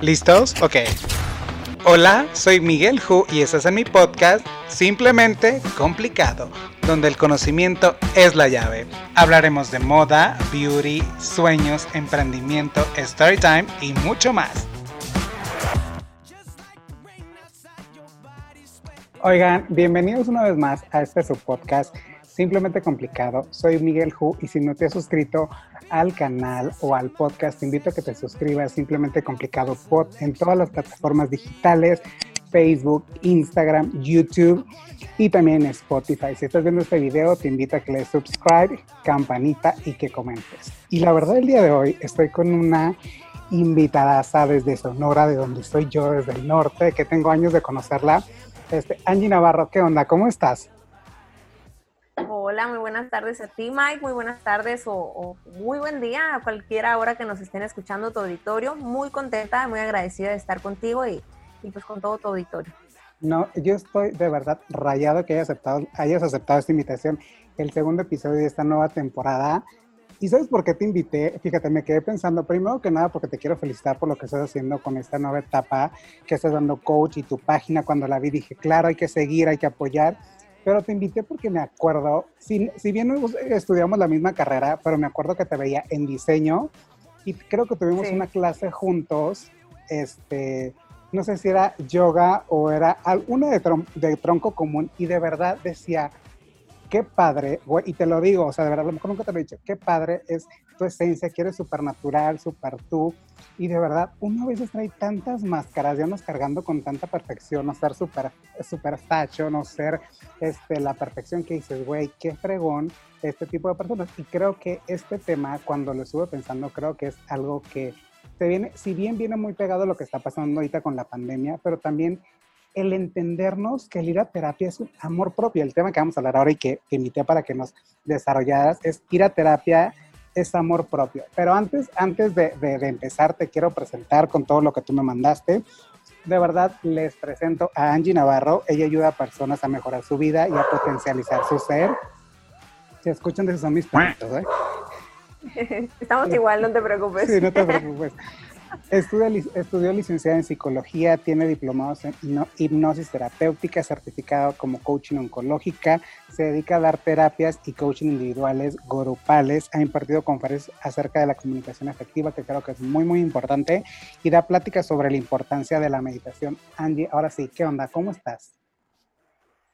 ¿Listos? Ok. Hola, soy Miguel Hu y estás en mi podcast Simplemente Complicado, donde el conocimiento es la llave. Hablaremos de moda, beauty, sueños, emprendimiento, story time y mucho más. Oigan, bienvenidos una vez más a este subpodcast Simplemente Complicado. Soy Miguel Hu y si no te has suscrito al canal o al podcast, te invito a que te suscribas Simplemente Complicado Pod en todas las plataformas digitales, Facebook, Instagram, YouTube y también Spotify. Si estás viendo este video, te invito a que le subscribe, campanita y que comentes. Y la verdad, el día de hoy estoy con una invitada desde Sonora, de donde estoy yo, desde el norte, que tengo años de conocerla. Este, Angie Navarro, ¿qué onda? ¿Cómo estás? Hola, muy buenas tardes a ti, Mike. Muy buenas tardes o, muy buen día a cualquiera hora que nos estén escuchando tu auditorio. Muy contenta, muy agradecida de estar contigo y, pues con todo tu auditorio. No, yo estoy de verdad rayado que hayas aceptado, hayas aceptado esta invitación, el segundo episodio de esta nueva temporada. ¿Y sabes por qué te invité? Fíjate, me quedé pensando, primero que nada, porque te quiero felicitar por lo que estás haciendo con esta nueva etapa, que estás dando coach y tu página. Cuando la vi dije, claro, hay que seguir, hay que apoyar pero te invité porque me acuerdo, si, si bien estudiamos la misma carrera, pero me acuerdo que te veía en diseño y creo que tuvimos una clase juntos, este, no sé si era yoga o era alguna de, de tronco común y de verdad decía, qué padre, y te lo digo, o sea, de verdad, a lo mejor nunca te lo he dicho, qué padre es tu esencia, que eres súper natural, súper tú, y de verdad, uno a veces trae tantas máscaras, ya nos cargando con tanta perfección, no ser súper super facho, no ser este, la perfección que dices, güey, qué fregón este tipo de personas, y creo que este tema, cuando lo estuve pensando, creo que es algo que se viene, si bien viene muy pegado a lo que está pasando ahorita con la pandemia, pero también el entendernos que el ir a terapia es un amor propio. El tema que vamos a hablar ahora y que, que invité para que nos desarrollaras es ir a terapia es amor propio. Pero antes, antes de, de, empezar, te quiero presentar con todo lo que tú me mandaste. De verdad, les presento a Angie Navarro. Ella ayuda a personas a mejorar su vida y a potencializar su ser. Se escuchan de son mis perritos, ¿eh? Estamos igual, no te preocupes. Sí, no te preocupes. Estudió licenciada en psicología, tiene diplomados en hipnosis terapéutica, certificado como coaching oncológica, se dedica a dar terapias y coaching individuales, grupales, ha impartido conferencias acerca de la comunicación efectiva, que creo que es muy, muy importante, y da pláticas sobre la importancia de la meditación. Angie, ahora sí, ¿qué onda? ¿Cómo estás?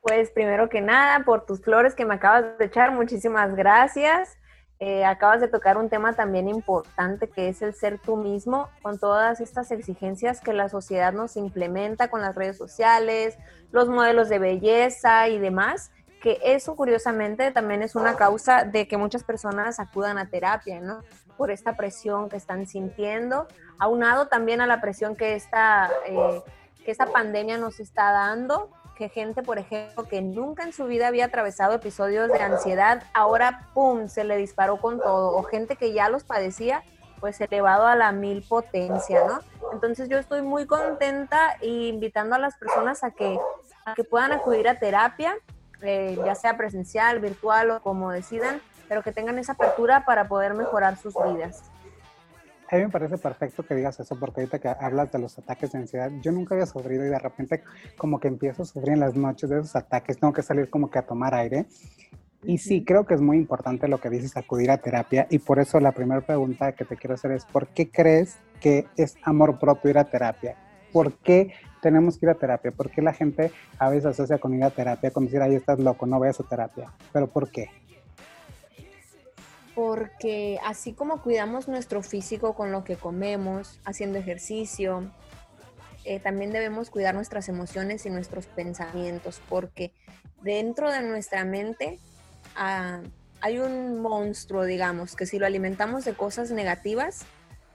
Pues primero que nada, por tus flores que me acabas de echar, muchísimas gracias. Eh, acabas de tocar un tema también importante que es el ser tú mismo, con todas estas exigencias que la sociedad nos implementa con las redes sociales, los modelos de belleza y demás, que eso curiosamente también es una causa de que muchas personas acudan a terapia, ¿no? Por esta presión que están sintiendo, aunado también a la presión que esta, eh, que esta pandemia nos está dando que gente, por ejemplo, que nunca en su vida había atravesado episodios de ansiedad, ahora, ¡pum!, se le disparó con todo. O gente que ya los padecía, pues elevado a la mil potencia, ¿no? Entonces yo estoy muy contenta e invitando a las personas a que, a que puedan acudir a terapia, eh, ya sea presencial, virtual o como decidan, pero que tengan esa apertura para poder mejorar sus vidas. A mí me parece perfecto que digas eso, porque ahorita que hablas de los ataques de ansiedad, yo nunca había sufrido y de repente como que empiezo a sufrir en las noches de esos ataques, tengo que salir como que a tomar aire. Y sí, creo que es muy importante lo que dices, acudir a terapia. Y por eso la primera pregunta que te quiero hacer es, ¿por qué crees que es amor propio ir a terapia? ¿Por qué tenemos que ir a terapia? ¿Por qué la gente a veces asocia con ir a terapia, con decir, ahí estás loco, no vayas a terapia? ¿Pero por qué? Porque así como cuidamos nuestro físico con lo que comemos, haciendo ejercicio, eh, también debemos cuidar nuestras emociones y nuestros pensamientos, porque dentro de nuestra mente ah, hay un monstruo, digamos, que si lo alimentamos de cosas negativas,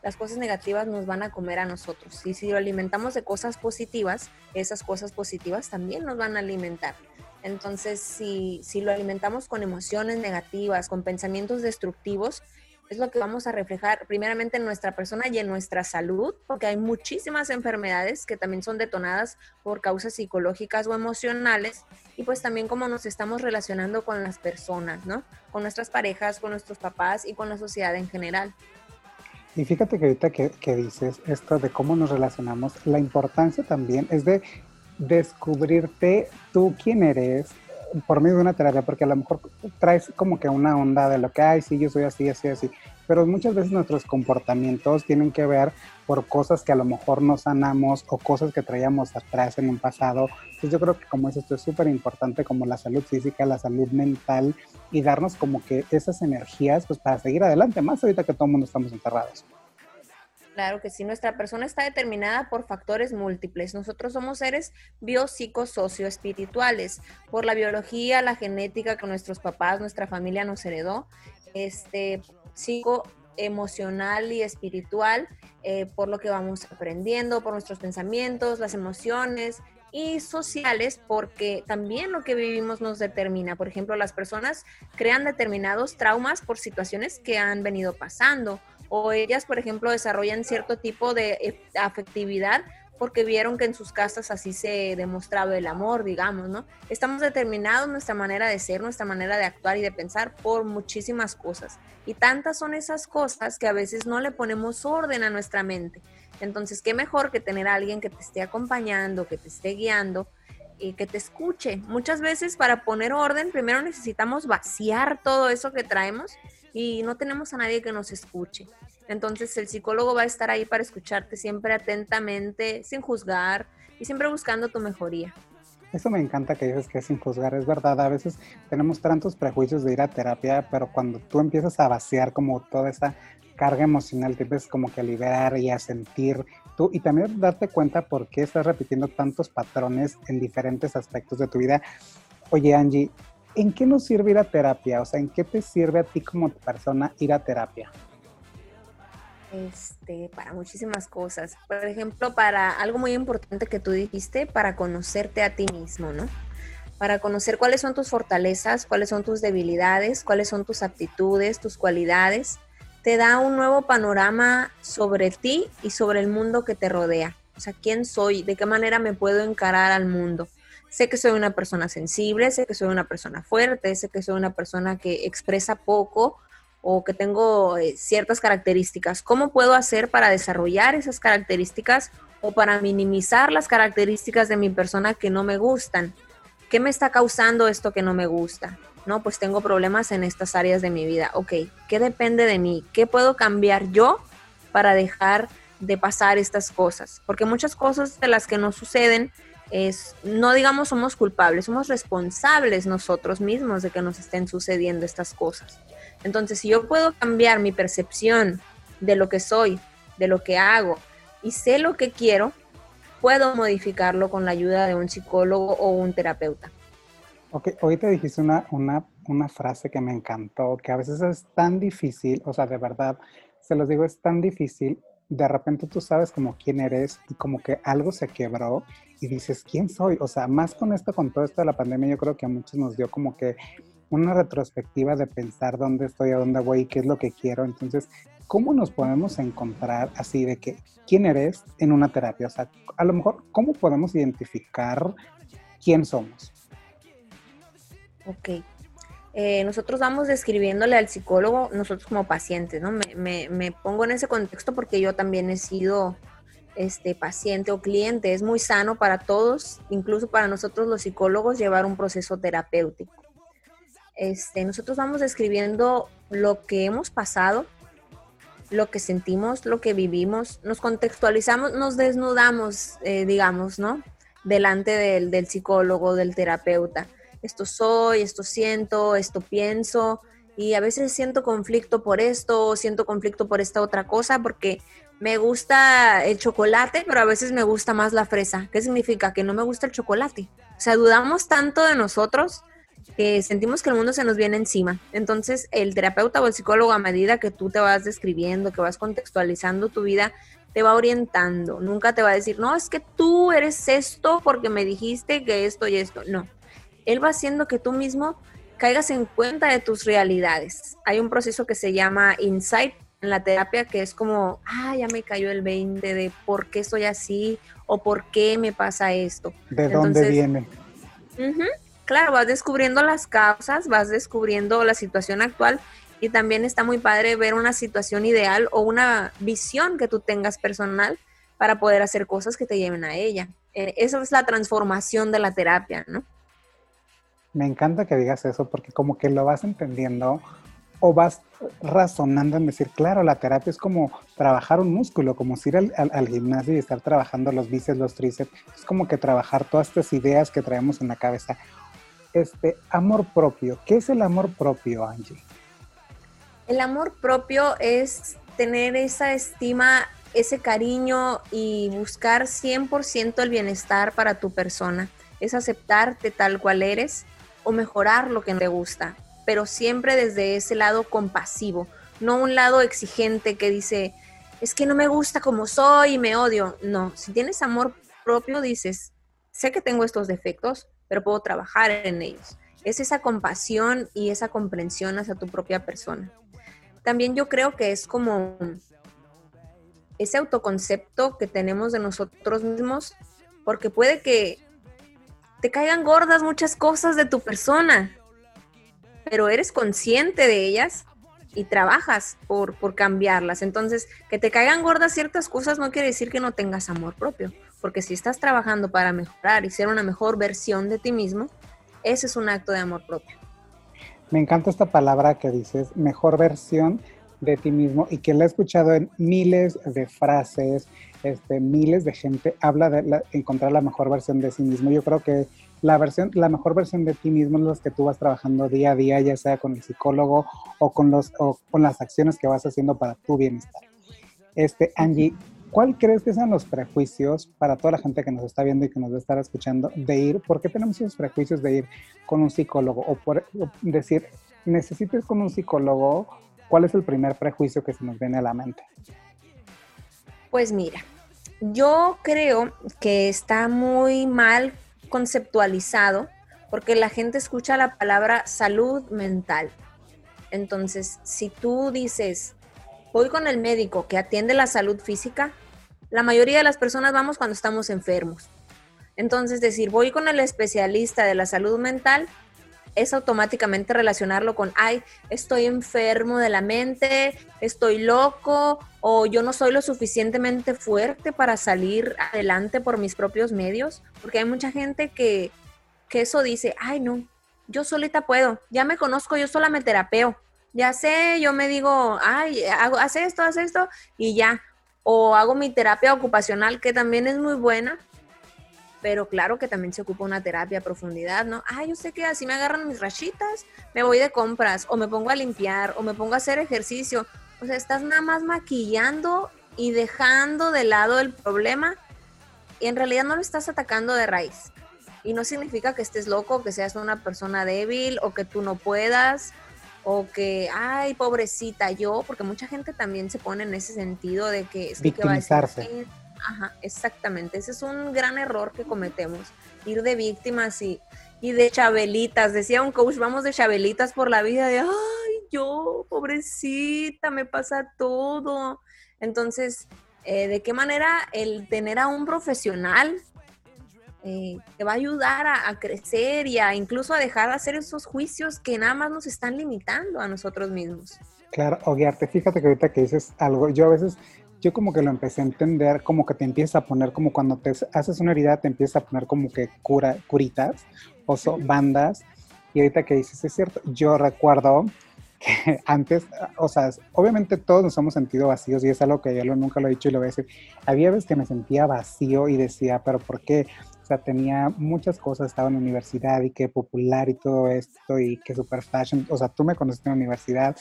las cosas negativas nos van a comer a nosotros. Y si lo alimentamos de cosas positivas, esas cosas positivas también nos van a alimentar. Entonces, si, si lo alimentamos con emociones negativas, con pensamientos destructivos, es lo que vamos a reflejar primeramente en nuestra persona y en nuestra salud, porque hay muchísimas enfermedades que también son detonadas por causas psicológicas o emocionales, y pues también cómo nos estamos relacionando con las personas, ¿no? Con nuestras parejas, con nuestros papás y con la sociedad en general. Y fíjate que ahorita que, que, dices esto de cómo nos relacionamos, la importancia también es de descubrirte tú quién eres por medio de una terapia, porque a lo mejor traes como que una onda de lo que, ay, sí, yo soy así, así, así, pero muchas veces nuestros comportamientos tienen que ver por cosas que a lo mejor no sanamos o cosas que traíamos atrás en un pasado. Entonces yo creo que como es esto es súper importante como la salud física, la salud mental y darnos como que esas energías pues para seguir adelante, más ahorita que todo el mundo estamos enterrados. Claro que sí, nuestra persona está determinada por factores múltiples. Nosotros somos seres biopsicosocioespirituales, por la biología, la genética que nuestros papás, nuestra familia nos heredó, este psico emocional y espiritual, eh, por lo que vamos aprendiendo, por nuestros pensamientos, las emociones, y sociales porque también lo que vivimos nos determina. Por ejemplo, las personas crean determinados traumas por situaciones que han venido pasando o ellas, por ejemplo, desarrollan cierto tipo de eh, afectividad porque vieron que en sus casas así se demostraba el amor, digamos, ¿no? Estamos determinados nuestra manera de ser, nuestra manera de actuar y de pensar por muchísimas cosas. Y tantas son esas cosas que a veces no le ponemos orden a nuestra mente. Entonces, qué mejor que tener a alguien que te esté acompañando, que te esté guiando y que te escuche. Muchas veces para poner orden, primero necesitamos vaciar todo eso que traemos y no tenemos a nadie que nos escuche. Entonces el psicólogo va a estar ahí para escucharte siempre atentamente, sin juzgar y siempre buscando tu mejoría. Eso me encanta que dices que es sin juzgar, es verdad, a veces tenemos tantos prejuicios de ir a terapia, pero cuando tú empiezas a vaciar como toda esa carga emocional, te empiezas como que a liberar y a sentir tú y también darte cuenta por qué estás repitiendo tantos patrones en diferentes aspectos de tu vida. Oye Angie, ¿en qué nos sirve ir a terapia? O sea, ¿en qué te sirve a ti como persona ir a terapia? Este, para muchísimas cosas. Por ejemplo, para algo muy importante que tú dijiste, para conocerte a ti mismo, ¿no? Para conocer cuáles son tus fortalezas, cuáles son tus debilidades, cuáles son tus aptitudes, tus cualidades. Te da un nuevo panorama sobre ti y sobre el mundo que te rodea. O sea, quién soy, de qué manera me puedo encarar al mundo sé que soy una persona sensible, sé que soy una persona fuerte, sé que soy una persona que expresa poco o que tengo eh, ciertas características. ¿Cómo puedo hacer para desarrollar esas características o para minimizar las características de mi persona que no me gustan? ¿Qué me está causando esto que no me gusta? No, pues tengo problemas en estas áreas de mi vida. Ok, ¿qué depende de mí? ¿Qué puedo cambiar yo para dejar de pasar estas cosas? Porque muchas cosas de las que nos suceden es, no digamos somos culpables, somos responsables nosotros mismos de que nos estén sucediendo estas cosas. Entonces, si yo puedo cambiar mi percepción de lo que soy, de lo que hago y sé lo que quiero, puedo modificarlo con la ayuda de un psicólogo o un terapeuta. Ok, ahorita dijiste una, una, una frase que me encantó, que a veces es tan difícil, o sea, de verdad, se los digo, es tan difícil de repente tú sabes como quién eres y como que algo se quebró y dices, ¿quién soy? O sea, más con esto, con todo esto de la pandemia, yo creo que a muchos nos dio como que una retrospectiva de pensar dónde estoy, a dónde voy, qué es lo que quiero. Entonces, ¿cómo nos podemos encontrar así de que quién eres en una terapia? O sea, a lo mejor, ¿cómo podemos identificar quién somos? Ok. Eh, nosotros vamos describiéndole al psicólogo, nosotros como pacientes, ¿no? Me, me, pongo en ese contexto porque yo también he sido este paciente o cliente. Es muy sano para todos, incluso para nosotros los psicólogos, llevar un proceso terapéutico. Este, nosotros vamos describiendo lo que hemos pasado, lo que sentimos, lo que vivimos, nos contextualizamos, nos desnudamos, eh, digamos, ¿no? Delante del, del psicólogo, del terapeuta. Esto soy, esto siento, esto pienso, y a veces siento conflicto por esto, siento conflicto por esta otra cosa, porque me gusta el chocolate, pero a veces me gusta más la fresa. ¿Qué significa? Que no me gusta el chocolate. O sea, dudamos tanto de nosotros que sentimos que el mundo se nos viene encima. Entonces, el terapeuta o el psicólogo, a medida que tú te vas describiendo, que vas contextualizando tu vida, te va orientando. Nunca te va a decir, no, es que tú eres esto porque me dijiste que esto y esto. No. Él va haciendo que tú mismo caigas en cuenta de tus realidades. Hay un proceso que se llama insight en la terapia que es como, ah, ya me cayó el 20 de por qué soy así o por qué me pasa esto. ¿De dónde viene? claro, vas descubriendo las causas, vas descubriendo la situación actual Y también está muy padre ver una situación ideal o una visión que tú tengas personal para poder hacer cosas que te lleven a ella. Eh, esa es la transformación de la terapia, ¿no? Me encanta que digas eso porque como que lo vas entendiendo o vas razonando en decir, claro, la terapia es como trabajar un músculo, como si ir al, gimnasio y estar trabajando los bíceps, los tríceps, es como que trabajar todas estas ideas que traemos en la cabeza. Este, amor propio, ¿qué es el amor propio, Angie? El amor propio es tener esa estima, ese cariño y buscar 100% el bienestar para tu persona. Es aceptarte tal cual eres o mejorar lo que te gusta pero siempre desde ese lado compasivo, no un lado exigente que dice, es que no me gusta como soy y me odio. No, si tienes amor propio, dices, sé que tengo estos defectos, pero puedo trabajar en ellos. Es esa compasión y esa comprensión hacia tu propia persona. También yo creo que es como ese autoconcepto que tenemos de nosotros mismos, porque puede que te caigan gordas muchas cosas de tu persona, pero eres consciente de ellas y trabajas por, por cambiarlas. Entonces, que te caigan gordas ciertas cosas no quiere decir que no tengas amor propio, porque si estás trabajando para mejorar y ser una mejor versión de ti mismo, ese es un acto de amor propio. Me encanta esta palabra que dices, mejor versión de ti mismo, y que la he escuchado en miles de frases, este, miles de gente habla de encontrar la mejor versión de sí mismo. Yo creo que la versión, la mejor versión de ti mismo es la que tú vas trabajando día a día, ya sea con el psicólogo o con los con las acciones que vas haciendo para tu bienestar. Este, Angie, ¿cuál crees que sean los prejuicios para toda la gente que nos está viendo y que nos va a estar escuchando de ir? ¿Por qué tenemos esos prejuicios de ir con un psicólogo? O por decir, necesito ir con un psicólogo, ¿cuál es el primer prejuicio que se nos viene a la mente? Pues mira, yo creo que está muy mal conceptualizado porque la gente escucha la palabra salud mental. Entonces, si tú dices, voy con el médico que atiende la salud física, la mayoría de las personas vamos cuando estamos enfermos. Entonces, decir, voy con el especialista de la salud mental es automáticamente relacionarlo con, ay, estoy enfermo de la mente, estoy loco o yo no soy lo suficientemente fuerte para salir adelante por mis propios medios, porque hay mucha gente que, que eso dice, ay, no, yo solita puedo, ya me conozco, yo sola me terapeo, ya sé, yo me digo, ay, hago, haz esto, haz esto y ya. O hago mi terapia ocupacional, que también es muy buena, pero claro que también se ocupa una terapia a profundidad, ¿no? Ah, yo sé que así me agarran mis rachitas, me voy de compras, o me pongo a limpiar, o me pongo a hacer ejercicio. O sea, estás nada más maquillando y dejando de lado el problema y en realidad no lo estás atacando de raíz. Y no significa que estés loco, que seas una persona débil o que tú no puedas o que, ay, pobrecita yo, porque mucha gente también se pone en ese sentido de que es que va a decir, Ajá, exactamente. Ese es un gran error que cometemos. Ir de víctimas y, y de chabelitas. Decía un coach, vamos de chabelitas por la vida de, ay, yo, pobrecita, me pasa todo. Entonces, eh, ¿de qué manera el tener a un profesional eh, te va a ayudar a, crecer y a incluso a dejar de hacer esos juicios que nada más nos están limitando a nosotros mismos? Claro, o guiarte. Fíjate que ahorita que dices algo, yo a veces yo como que lo empecé a entender, como que te empieza a poner, como cuando te haces una herida, te empieza a poner como que cura, curitas o bandas. Y ahorita que dices, es cierto, yo recuerdo que antes, o sea, obviamente todos nos hemos sentido vacíos y es algo que yo nunca lo he dicho y lo voy a decir. Había veces que me sentía vacío y decía, pero ¿por qué? O sea, tenía muchas cosas, estaba en la universidad y que popular y todo esto y que super fashion. O sea, tú me conociste en la universidad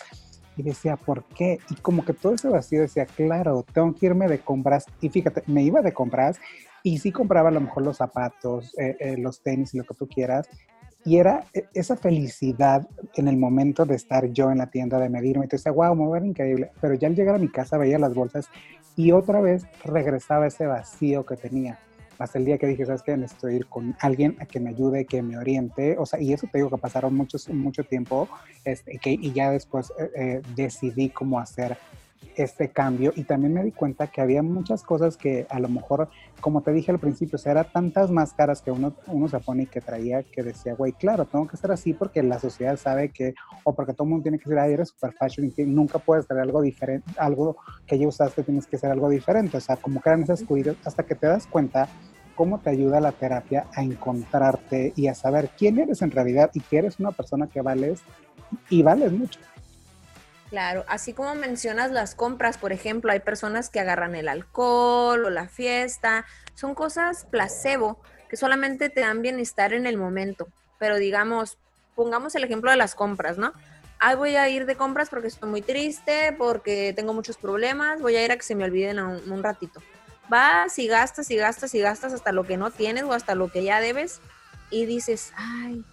y decía, ¿por qué? Y como que todo ese vacío decía, claro, tengo que irme de compras. Y fíjate, me iba de compras y sí compraba a lo mejor los zapatos, eh, eh, los tenis y lo que tú quieras. Y era e, esa felicidad en el momento de estar yo en la tienda, de medirme. Y te decía, wow, me va a ver increíble. Pero ya al llegar a mi casa veía las bolsas y otra vez regresaba ese vacío que tenía hasta el día que dije, ¿sabes qué? Necesito ir con alguien a que me ayude, que me oriente, o sea, y eso te digo que pasaron muchos, mucho tiempo, este, que, y ya después eh, eh, decidí cómo hacer este cambio. Y también me di cuenta que había muchas cosas que a lo mejor, como te dije al principio, o sea, eran tantas máscaras que uno, uno se pone y que traía que decía, güey, claro, tengo que estar así porque la sociedad sabe que, o porque todo el mundo tiene que ser, ay, eres super fashion y nunca puedes traer algo diferente, algo que ya usaste, tienes que ser algo diferente, o sea, como que eran esas cuidas hasta que te das cuenta cómo te ayuda la terapia a encontrarte y a saber quién eres en realidad y que eres una persona que vales y vales mucho. Claro, así como mencionas las compras, por ejemplo, hay personas que agarran el alcohol o la fiesta, son cosas placebo que solamente te dan bienestar en el momento. Pero digamos, pongamos el ejemplo de las compras, ¿no? Ay, voy a ir de compras porque estoy muy triste, porque tengo muchos problemas, voy a ir a que se me olviden un, un ratito. Vas y gastas y gastas y gastas hasta lo que no tienes o hasta lo que ya debes y dices, ay,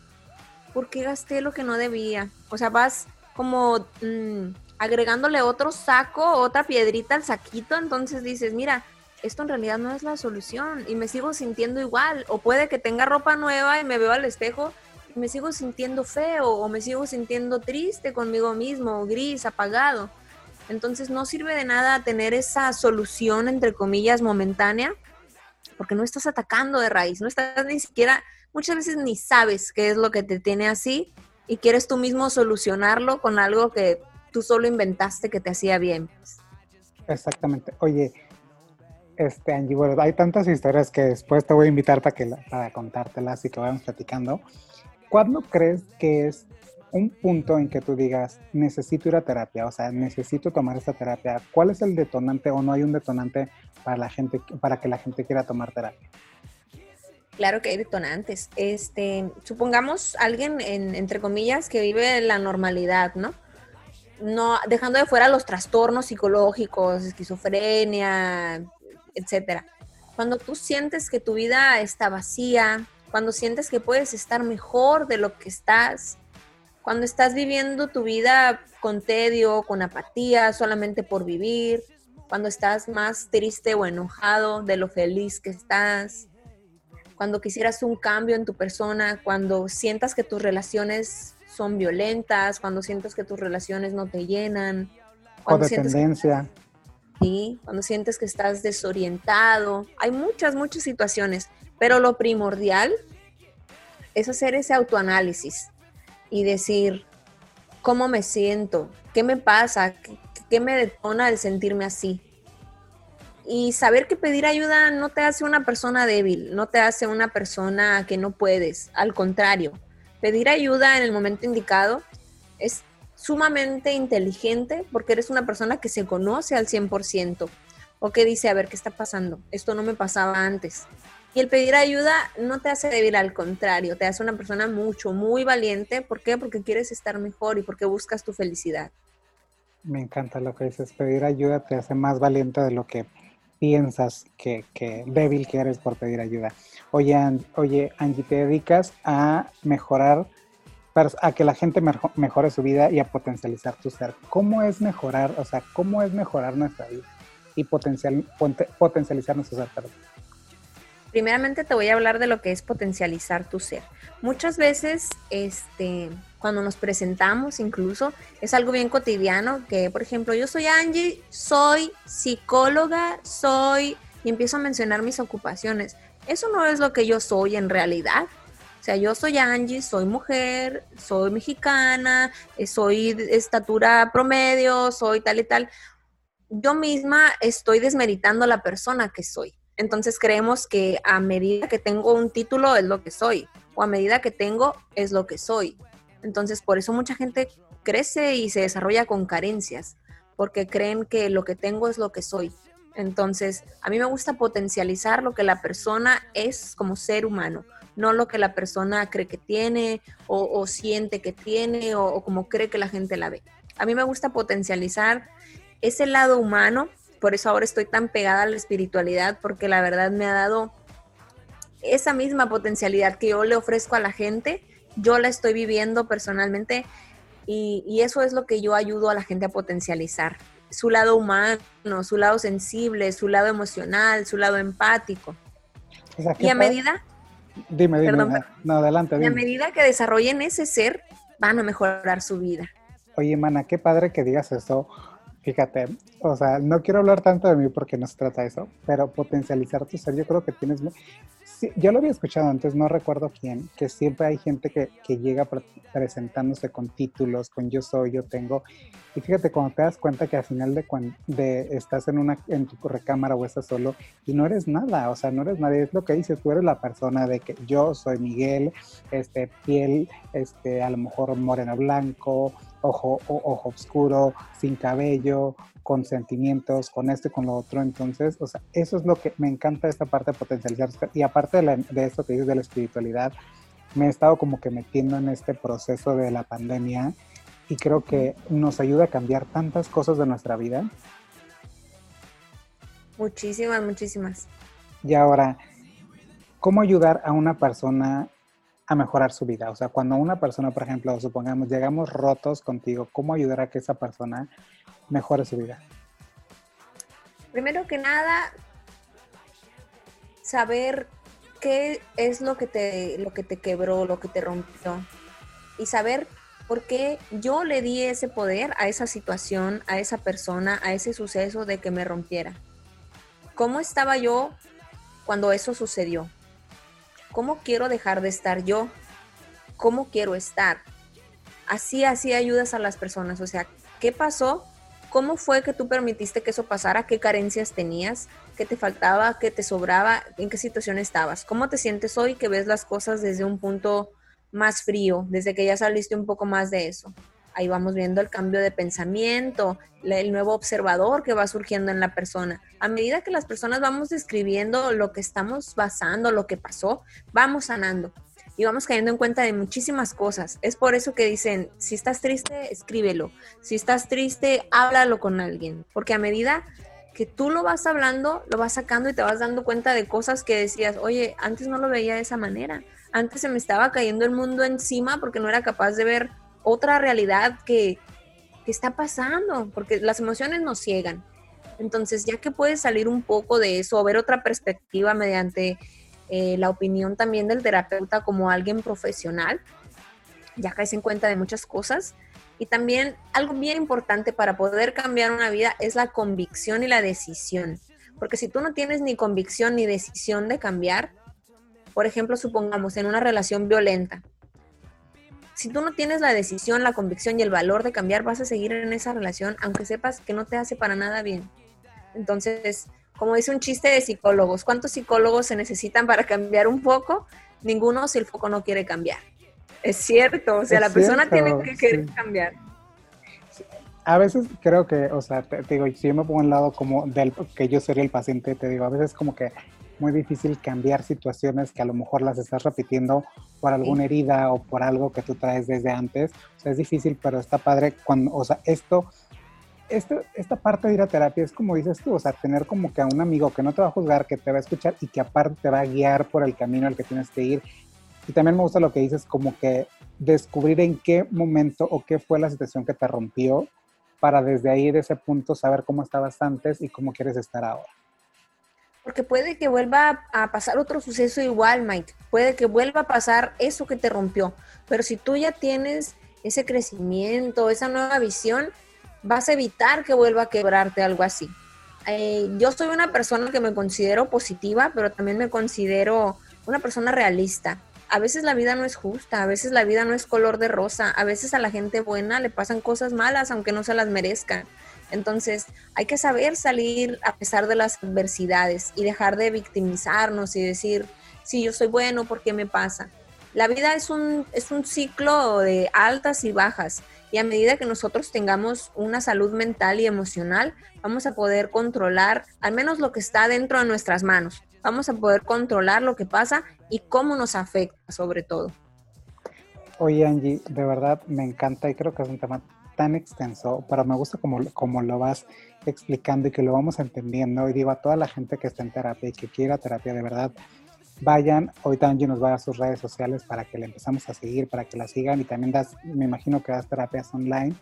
¿por qué gasté lo que no debía? O sea, vas como mm, agregándole otro saco, otra piedrita al saquito, entonces dices, mira, esto en realidad no es la solución y me sigo sintiendo igual. O puede que tenga ropa nueva y me veo al espejo y me sigo sintiendo feo o me sigo sintiendo triste conmigo mismo, gris, apagado. Entonces no sirve de nada tener esa solución, entre comillas, momentánea, porque no estás atacando de raíz, no estás ni siquiera, muchas veces ni sabes qué es lo que te tiene así y quieres tú mismo solucionarlo con algo que tú solo inventaste que te hacía bien. Exactamente. Oye, este Angie, bueno, hay tantas historias que después te voy a invitar para, que, para contártelas y que vayamos platicando. ¿Cuándo crees que es un punto en que tú digas, necesito ir a terapia, o sea, necesito tomar esta terapia? ¿Cuál es el detonante o no hay un detonante para la gente, para que la gente quiera tomar terapia? Claro que hay detonantes. Este, supongamos alguien, entre comillas, que vive la normalidad, ¿no? No, dejando de fuera los trastornos psicológicos, esquizofrenia, etcétera. Cuando tú sientes que tu vida está vacía, cuando sientes que puedes estar mejor de lo que estás, cuando estás viviendo tu vida con tedio, con apatía, solamente por vivir, cuando estás más triste o enojado de lo feliz que estás, cuando quisieras un cambio en tu persona, cuando sientas que tus relaciones son violentas, cuando sientas que tus relaciones no te llenan. Cuando dependencia. sí, cuando sientes que estás desorientado. Hay muchas, muchas situaciones, pero lo primordial es hacer ese autoanálisis y decir, ¿cómo me siento? ¿Qué me pasa? ¿Qué, me detona el sentirme así? Y saber que pedir ayuda no te hace una persona débil, no te hace una persona que no puedes. Al contrario, pedir ayuda en el momento indicado es sumamente inteligente porque eres una persona que se conoce al 100% o que dice, a ver, ¿qué está pasando? Esto no me pasaba antes. Y el pedir ayuda no te hace débil, al contrario, te hace una persona mucho, muy valiente. ¿Por qué? Porque quieres estar mejor y porque buscas tu felicidad. Me encanta lo que dices, pedir ayuda te hace más valiente de lo que piensas que, débil que eres por pedir ayuda. Oye, oye, Angie, te dedicas a mejorar, a que la gente mejore su vida y a potencializar tu ser. ¿Cómo es mejorar, o sea, cómo es mejorar nuestra vida y potencial, potencializar nuestro ser? Primeramente te voy a hablar de lo que es potencializar tu ser. Muchas veces, este, cuando nos presentamos incluso, es algo bien cotidiano que, por ejemplo, yo soy Angie, soy psicóloga, soy, y empiezo a mencionar mis ocupaciones. Eso no es lo que yo soy en realidad. O sea, yo soy Angie, soy mujer, soy mexicana, eh, soy estatura promedio, soy tal y tal. Yo misma estoy desmeritando a la persona que soy. Entonces creemos que a medida que tengo un título es lo que soy, o a medida que tengo es lo que soy. Entonces, por eso mucha gente crece y se desarrolla con carencias, porque creen que lo que tengo es lo que soy. Entonces, a mí me gusta potencializar lo que la persona es como ser humano, no lo que la persona cree que tiene o, siente que tiene o, o como cree que la gente la ve. A mí me gusta potencializar ese lado humano, por eso ahora estoy tan pegada a la espiritualidad, porque la verdad me ha dado esa misma potencialidad que yo le ofrezco a la gente yo la estoy viviendo personalmente y, eso es lo que yo ayudo a la gente a potencializar. Su lado humano, su lado sensible, su lado emocional, su lado empático. y a medida... Dime, dime. Perdón, no, adelante. Y a medida que desarrollen ese ser, van a mejorar su vida. Oye, Mana, qué padre que digas eso, Fíjate, o sea, no quiero hablar tanto de mí porque no se trata de eso, pero potencializar tu ser, yo creo que tienes... Sí, yo lo había escuchado antes, no recuerdo quién, que siempre hay gente que, que llega presentándose con títulos, con yo soy, yo tengo, y fíjate, cuando te das cuenta que al final de, de estás en, una, en tu recámara o estás solo y no eres nada, o sea, no eres nadie, es lo que dices, tú eres la persona de que yo soy Miguel, este, piel, este, a lo mejor moreno blanco, ojo, ojo oscuro, sin cabello, con sentimientos, con esto y con lo otro. Entonces, o sea, eso es lo que me encanta esta parte de potencializar. Y aparte de, de esto que dices de la espiritualidad, me he estado como que metiendo en este proceso de la pandemia y creo que nos ayuda a cambiar tantas cosas de nuestra vida. Muchísimas, muchísimas. Y ahora, ¿cómo ayudar a una persona a mejorar su vida. O sea, cuando una persona, por ejemplo, supongamos, llegamos rotos contigo, ¿cómo ayudar a que esa persona mejore su vida? Primero que nada, saber qué es lo que te, lo que te quebró, lo que te rompió. Y saber por qué yo le di ese poder a esa situación, a esa persona, a ese suceso de que me rompiera. ¿Cómo estaba yo cuando eso sucedió? ¿Cómo quiero dejar de estar yo? ¿Cómo quiero estar? Así, así ayudas a las personas. O sea, ¿qué pasó? ¿Cómo fue que tú permitiste que eso pasara? ¿Qué carencias tenías? ¿Qué te faltaba? ¿Qué te sobraba? ¿En qué situación estabas? ¿Cómo te sientes hoy que ves las cosas desde un punto más frío, desde que ya saliste un poco más de eso? Ahí vamos viendo el cambio de pensamiento, el nuevo observador que va surgiendo en la persona. A medida que las personas vamos describiendo lo que estamos basando, lo que pasó, vamos sanando y vamos cayendo en cuenta de muchísimas cosas. Es por eso que dicen, si estás triste, escríbelo. Si estás triste, háblalo con alguien. Porque a medida que tú lo vas hablando, lo vas sacando y te vas dando cuenta de cosas que decías, oye, antes no lo veía de esa manera. Antes se me estaba cayendo el mundo encima porque no era capaz de ver otra realidad que, está pasando, porque las emociones nos ciegan. Entonces, ya que puedes salir un poco de eso o ver otra perspectiva mediante eh, la opinión también del terapeuta como alguien profesional, ya caes en cuenta de muchas cosas. Y también algo bien importante para poder cambiar una vida es la convicción y la decisión. Porque si tú no tienes ni convicción ni decisión de cambiar, por ejemplo, supongamos en una relación violenta, si tú no tienes la decisión, la convicción y el valor de cambiar, vas a seguir en esa relación, aunque sepas que no te hace para nada bien. Entonces, como dice un chiste de psicólogos, ¿cuántos psicólogos se necesitan para cambiar un foco? Ninguno si el foco no quiere cambiar. Es cierto, o sea, la persona tiene que querer cambiar. A veces creo que, o sea, te, digo, si yo me pongo en lado como del que yo sería el paciente, te digo, a veces como que muy difícil cambiar situaciones que a lo mejor las estás repitiendo por alguna herida o por algo que tú traes desde antes. O sea, es difícil, pero está padre cuando, o sea, esto, esto, esta parte de ir a terapia es como dices tú, o sea, tener como que a un amigo que no te va a juzgar, que te va a escuchar y que aparte te va a guiar por el camino al que tienes que ir. Y también me gusta lo que dices, como que descubrir en qué momento o qué fue la situación que te rompió para desde ahí, de ese punto, saber cómo estabas antes y cómo quieres estar ahora. Porque puede que vuelva a pasar otro suceso igual, Mike. Puede que vuelva a pasar eso que te rompió. Pero si tú ya tienes ese crecimiento, esa nueva visión, vas a evitar que vuelva a quebrarte algo así. Eh, yo soy una persona que me considero positiva, pero también me considero una persona realista. A veces la vida no es justa, a veces la vida no es color de rosa, a veces a la gente buena le pasan cosas malas aunque no se las merezcan. Entonces, hay que saber salir a pesar de las adversidades y dejar de victimizarnos y decir, si yo soy bueno, ¿por qué me pasa? La vida es un, es un ciclo de altas y bajas y a medida que nosotros tengamos una salud mental y emocional, vamos a poder controlar al menos lo que está dentro de nuestras manos. Vamos a poder controlar lo que pasa y cómo nos afecta sobre todo. Oye Angie, de verdad me encanta y creo que es un tema tan extenso, pero me gusta como, como lo vas explicando y que lo vamos entendiendo. Y digo a toda la gente que está en terapia y que quiera terapia de verdad, vayan. Hoy Angie nos va a dar sus redes sociales para que le empezamos a seguir, para que la sigan. Y también das, me imagino que das terapias online.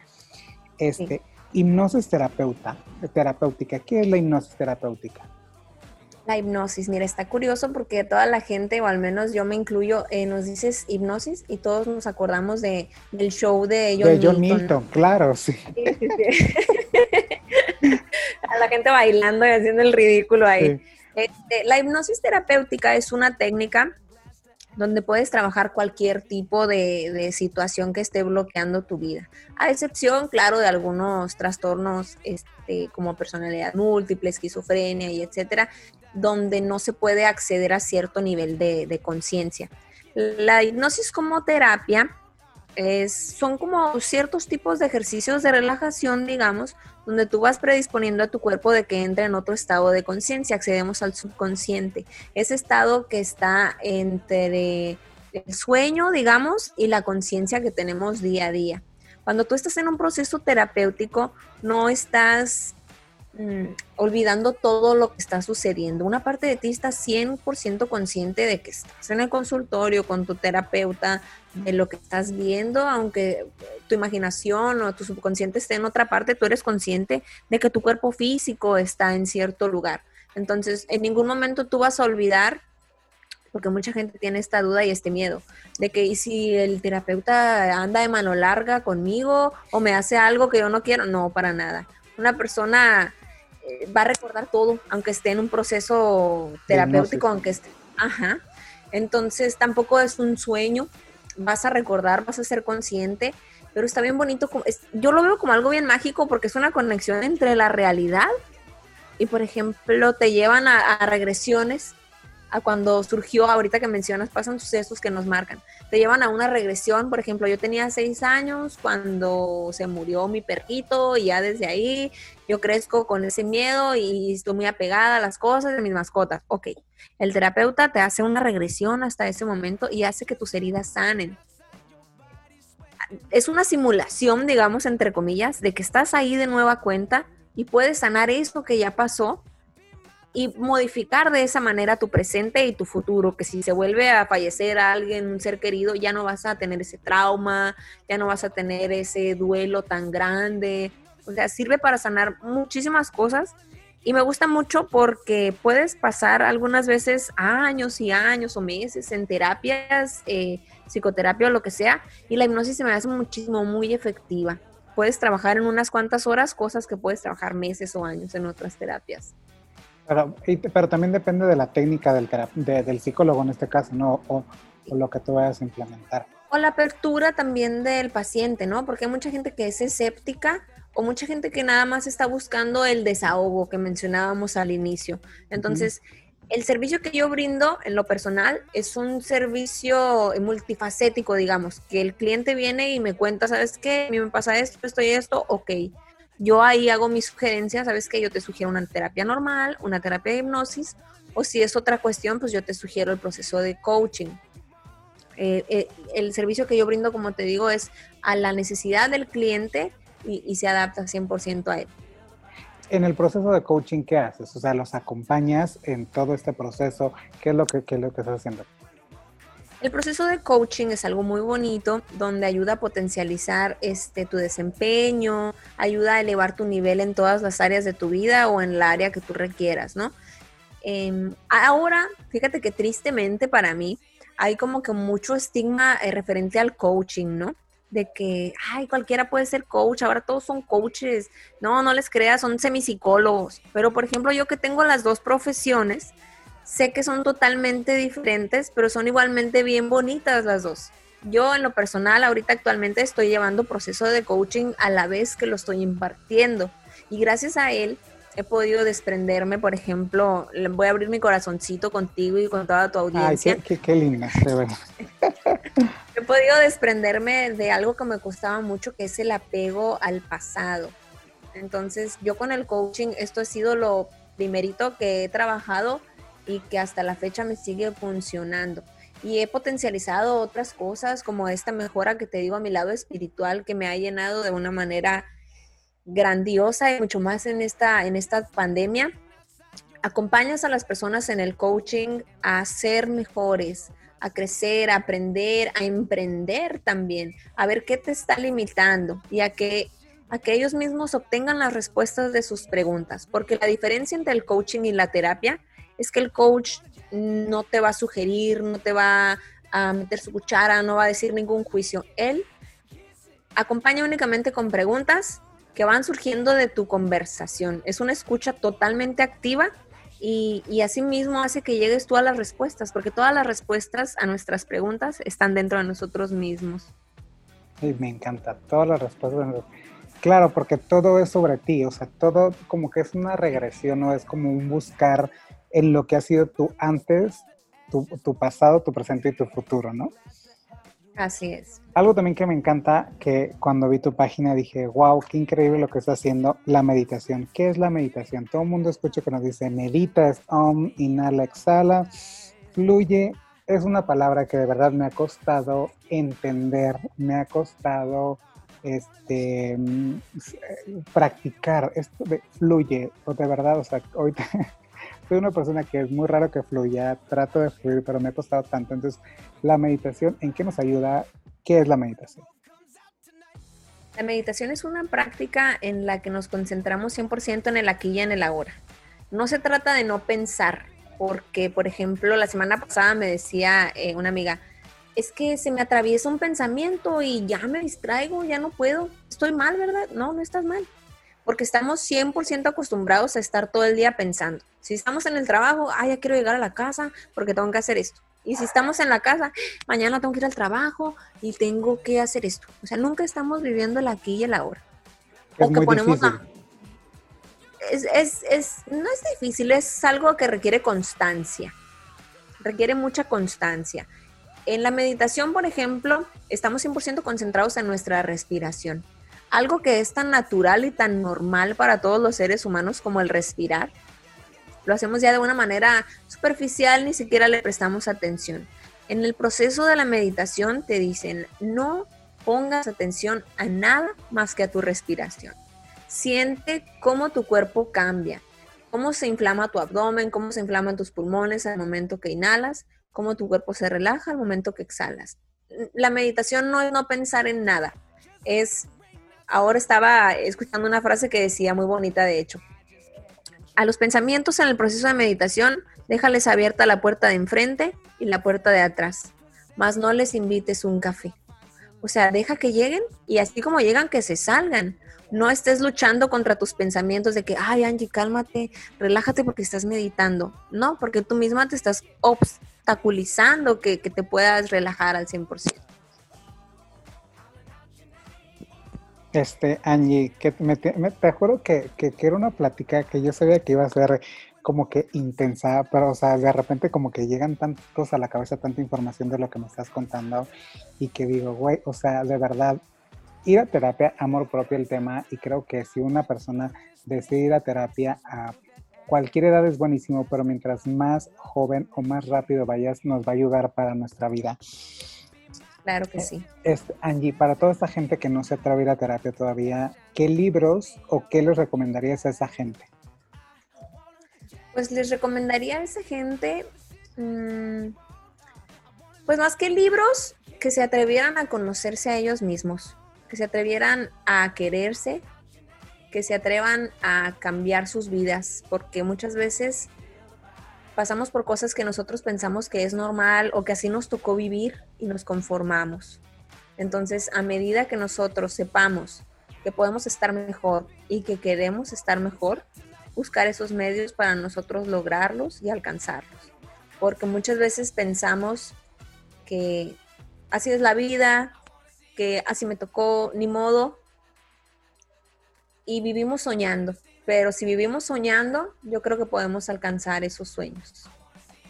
Este, Hipnosis terapeuta, terapéutica. ¿Qué es la hipnosis terapéutica? La hipnosis, mira, está curioso porque toda la gente, o al menos yo me incluyo, eh, nos dices hipnosis y todos nos acordamos de, del show de John, de John Milton. claro, sí. la gente bailando y haciendo el ridículo ahí. Este, la hipnosis terapéutica es una técnica donde puedes trabajar cualquier tipo de, situación que esté bloqueando tu vida, a excepción, claro, de algunos trastornos este, como personalidad múltiple, esquizofrenia y etcétera, donde no se puede acceder a cierto nivel de conciencia. La hipnosis como terapia es, son como ciertos tipos de ejercicios de relajación, digamos, donde tú vas predisponiendo a tu cuerpo de que entre en otro estado de conciencia, accedemos al subconsciente, ese estado que está entre el sueño, digamos, y la conciencia que tenemos día a día. Cuando tú estás en un proceso terapéutico, no estás Mm, olvidando todo lo que está sucediendo. Una parte de ti está 100% consciente de que estás en el consultorio con tu terapeuta, de lo que estás viendo, aunque tu imaginación o tu subconsciente esté en otra parte, tú eres consciente de que tu cuerpo físico está en cierto lugar. Entonces, en ningún momento tú vas a olvidar porque mucha gente tiene esta duda y este miedo de que ¿y si el terapeuta anda de mano larga conmigo o me hace algo que yo no quiero, no, para nada. Una persona va a recordar todo, aunque esté en un proceso terapéutico, aunque esté... Ajá. Entonces tampoco es un sueño, vas a recordar, vas a ser consciente, pero está bien bonito. Yo lo veo como algo bien mágico porque es una conexión entre la realidad y, por ejemplo, te llevan a regresiones a cuando surgió, ahorita que mencionas, pasan sucesos que nos marcan. Te llevan a una regresión, por ejemplo, yo tenía seis años cuando se murió mi perrito y ya desde ahí yo crezco con ese miedo y estoy muy apegada a las cosas de mis mascotas. Ok, el terapeuta te hace una regresión hasta ese momento y hace que tus heridas sanen. Es una simulación, digamos, entre comillas, de que estás ahí de nueva cuenta y puedes sanar eso que ya pasó y modificar de esa manera tu presente y tu futuro, que si se vuelve a fallecer alguien, un ser querido, ya no vas a tener ese trauma, ya no vas a tener ese duelo tan grande. O sea, sirve para sanar muchísimas cosas y me gusta mucho porque puedes pasar algunas veces años y años o meses en terapias, eh, psicoterapia o lo que sea, y la hipnosis se me hace muchísimo, muy efectiva. Puedes trabajar en unas cuantas horas cosas que puedes trabajar meses o años en otras terapias. Pero, pero también depende de la técnica del, del psicólogo en este caso, ¿no? O, lo que tú vayas a implementar. O la apertura también del paciente, ¿no? Porque hay mucha gente que es escéptica o mucha gente que nada más está buscando el desahogo que mencionábamos al inicio. Entonces, el servicio que yo brindo en lo personal es un servicio multifacético, digamos, que el cliente viene y me cuenta, ¿sabes qué? A mí me pasa esto, esto y esto, ok yo ahí hago mis sugerencias, sabes que yo te sugiero una terapia normal, una terapia de hipnosis, o si es otra cuestión, pues yo te sugiero el proceso de coaching. Eh, eh, el servicio que yo brindo, como te digo, es a la necesidad del cliente y, se adapta 100% a él. En el proceso de coaching, ¿qué haces? O sea, ¿los acompañas en todo este proceso? ¿Qué es lo que, qué es lo que estás haciendo? El proceso de coaching es algo muy bonito donde ayuda a potencializar este, tu desempeño, ayuda a elevar tu nivel en todas las áreas de tu vida o en la área que tú requieras, ¿no? Em, ahora, fíjate que tristemente para mí hay como que mucho estigma eh, referente al coaching, ¿no? De que, ay, cualquiera puede ser coach, ahora todos son coaches. No, no les creas, son semipsicólogos. Pero, por ejemplo, yo que tengo las dos profesiones, sé que son totalmente diferentes, pero son igualmente bien bonitas las dos. Yo en lo personal ahorita actualmente estoy llevando proceso de coaching a la vez que lo estoy impartiendo y gracias a él he podido desprenderme, por ejemplo, voy a abrir mi corazoncito contigo y con toda tu audiencia. Ay, qué, linda, he podido desprenderme de algo que me costaba mucho, que es el apego al pasado. Entonces, yo con el coaching, esto ha sido lo primerito que he trabajado y que hasta la fecha me sigue funcionando. Y he potencializado otras cosas como esta mejora que te digo a mi lado espiritual que me ha llenado de una manera grandiosa y mucho más en esta, en esta pandemia. Acompañas a las personas en el coaching a ser mejores, a crecer, a aprender, a emprender también, a ver qué te está limitando y a que, a que ellos mismos obtengan las respuestas de sus preguntas. Porque la diferencia entre el coaching y la terapia es que el coach no te va a sugerir, no te va a meter su cuchara, no va a decir ningún juicio. Él acompaña únicamente con preguntas que van surgiendo de tu conversación. Es una escucha totalmente activa y, y asimismo hace que llegues tú a las respuestas, porque todas las respuestas a nuestras preguntas están dentro de nosotros mismos. Sí, me encanta, todas las respuestas. Claro, porque todo es sobre ti, o sea, todo como que es una regresión, no es como un buscar en lo que ha sido tú antes, tu, tu pasado, tu presente y tu futuro, ¿no? Así es. Algo también que me encanta, que cuando vi tu página dije, wow, qué increíble lo que está haciendo la meditación. ¿Qué es la meditación? Todo el mundo escucha que nos dice, medita, es om, inhala, exhala, fluye. Es una palabra que de verdad me ha costado entender, me ha costado este, mm, practicar esto de fluye, o de verdad, o sea, ahorita soy una persona que es muy raro que fluya, trato de fluir, pero me ha costado tanto. Entonces, la meditación, ¿en qué nos ayuda? ¿Qué es la meditación? La meditación es una práctica en la que nos concentramos 100% en el aquí y en el ahora. No se trata de no pensar, porque, por ejemplo, la semana pasada me decía eh, una amiga, es que se me atraviesa un pensamiento y ya me distraigo, ya no puedo. Estoy mal, ¿verdad? No, no estás mal porque estamos 100% acostumbrados a estar todo el día pensando. Si estamos en el trabajo, ah, ya quiero llegar a la casa porque tengo que hacer esto. Y si estamos en la casa, mañana tengo que ir al trabajo y tengo que hacer esto. O sea, nunca estamos viviendo el aquí y el ahora. Es muy ponemos es, es, es, no es difícil, es algo que requiere constancia. Requiere mucha constancia. En la meditación, por ejemplo, estamos 100% concentrados en nuestra respiración algo que es tan natural y tan normal para todos los seres humanos como el respirar. Lo hacemos ya de una manera superficial, ni siquiera le prestamos atención. En el proceso de la meditación te dicen, no pongas atención a nada más que a tu respiración. Siente cómo tu cuerpo cambia, cómo se inflama tu abdomen, cómo se inflaman tus pulmones al momento que inhalas, cómo tu cuerpo se relaja al momento que exhalas. La meditación no es no pensar en nada, es ahora estaba escuchando una frase que decía muy bonita, de hecho. A los pensamientos en el proceso de meditación, déjales abierta la puerta de enfrente y la puerta de atrás, mas no les invites un café. O sea, deja que lleguen y así como llegan, que se salgan. No estés luchando contra tus pensamientos de que, ay, Angie, cálmate, relájate porque estás meditando. No, porque tú misma te estás obstaculizando que, que te puedas relajar al 100%. Este, Angie, que me, te juro que, que, era una plática que yo sabía que iba a ser como que intensa, pero o sea, de repente como que llegan tantos a la cabeza, tanta información de lo que me estás contando y que digo, güey, o sea, de verdad, ir a terapia, amor propio el tema y creo que si una persona decide ir a terapia a cualquier edad es buenísimo, pero mientras más joven o más rápido vayas, nos va a ayudar para nuestra vida. Claro que sí. Angie, para toda esta gente que no se atreve a ir a terapia todavía, ¿qué libros o qué les recomendarías a esa gente? Pues les recomendaría a esa gente, mm, pues más que libros, que se atrevieran a conocerse a ellos mismos, que se atrevieran a quererse, que se atrevan a cambiar sus vidas, porque muchas veces pasamos por cosas que nosotros pensamos que es normal o que así nos tocó vivir y nos conformamos. Entonces, a medida que nosotros sepamos que podemos estar mejor y que queremos estar mejor, buscar esos medios para nosotros lograrlos y alcanzarlos. Porque muchas veces pensamos que así es la vida, que así me tocó, ni modo, y vivimos soñando. Pero si vivimos soñando, yo creo que podemos alcanzar esos sueños.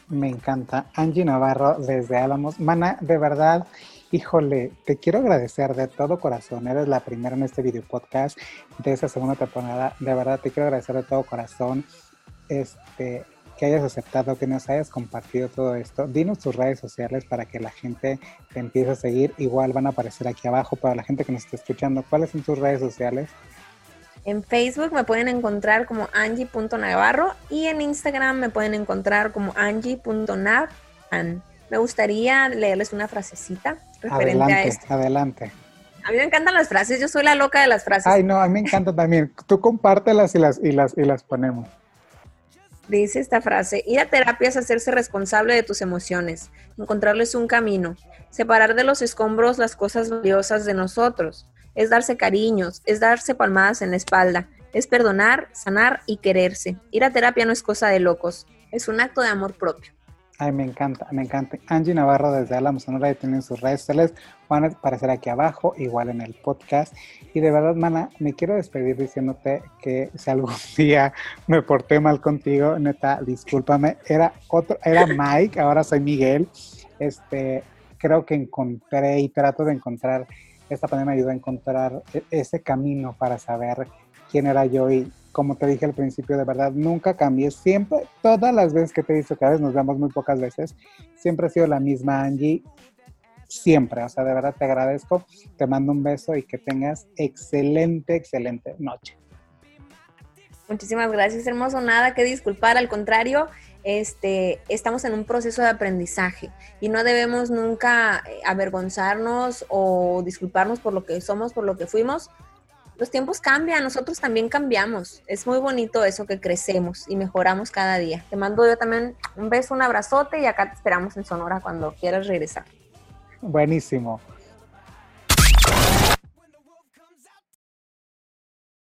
Me encanta. Angie Navarro desde Álamos. Mana, de verdad, híjole, te quiero agradecer de todo corazón. Eres la primera en este video podcast de esa segunda temporada. De verdad, te quiero agradecer de todo corazón este, que hayas aceptado, que nos hayas compartido todo esto. Dinos tus redes sociales para que la gente te empiece a seguir. Igual van a aparecer aquí abajo para la gente que nos está escuchando. ¿Cuáles son tus redes sociales? En Facebook me pueden encontrar como angie.navarro y en Instagram me pueden encontrar como angie.nav. Me gustaría leerles una frasecita referente adelante, a esto. Adelante. A mí me encantan las frases, yo soy la loca de las frases. Ay, no, a mí me encanta también. Tú compártelas y las, y las, y las ponemos. Dice esta frase, ir a terapia es hacerse responsable de tus emociones, encontrarles un camino, separar de los escombros las cosas valiosas de nosotros, es darse cariños, es darse palmadas en la espalda, es perdonar, sanar y quererse. Ir a terapia no es cosa de locos, es un acto de amor propio. Ay, me encanta, me encanta. Angie Navarro desde Álamo Sonora tienen sus redes sociales, van a aparecer aquí abajo, igual en el podcast. Y de verdad, mana, me quiero despedir diciéndote que si algún día me porté mal contigo, neta, discúlpame. Era otro, era Mike, ahora soy Miguel. Este, creo que encontré y trato de encontrar, esta pandemia me ayudó a encontrar e-, ese camino para saber quién era yo y como te dije al principio, de verdad, nunca cambié. Siempre, todas las veces que te he visto, que a veces nos vemos muy pocas veces, siempre ha sido la misma Angie. Siempre, o sea, de verdad te agradezco, te mando un beso y que tengas excelente, excelente noche. Muchísimas gracias, hermoso. Nada que disculpar, al contrario, este, estamos en un proceso de aprendizaje y no debemos nunca eh, avergonzarnos o disculparnos por lo que somos, por lo que fuimos, los tiempos cambian, nosotros también cambiamos. Es muy bonito eso que crecemos y mejoramos cada día. Te mando yo también un beso, un abrazote y acá te esperamos en Sonora cuando quieras regresar. Buenísimo.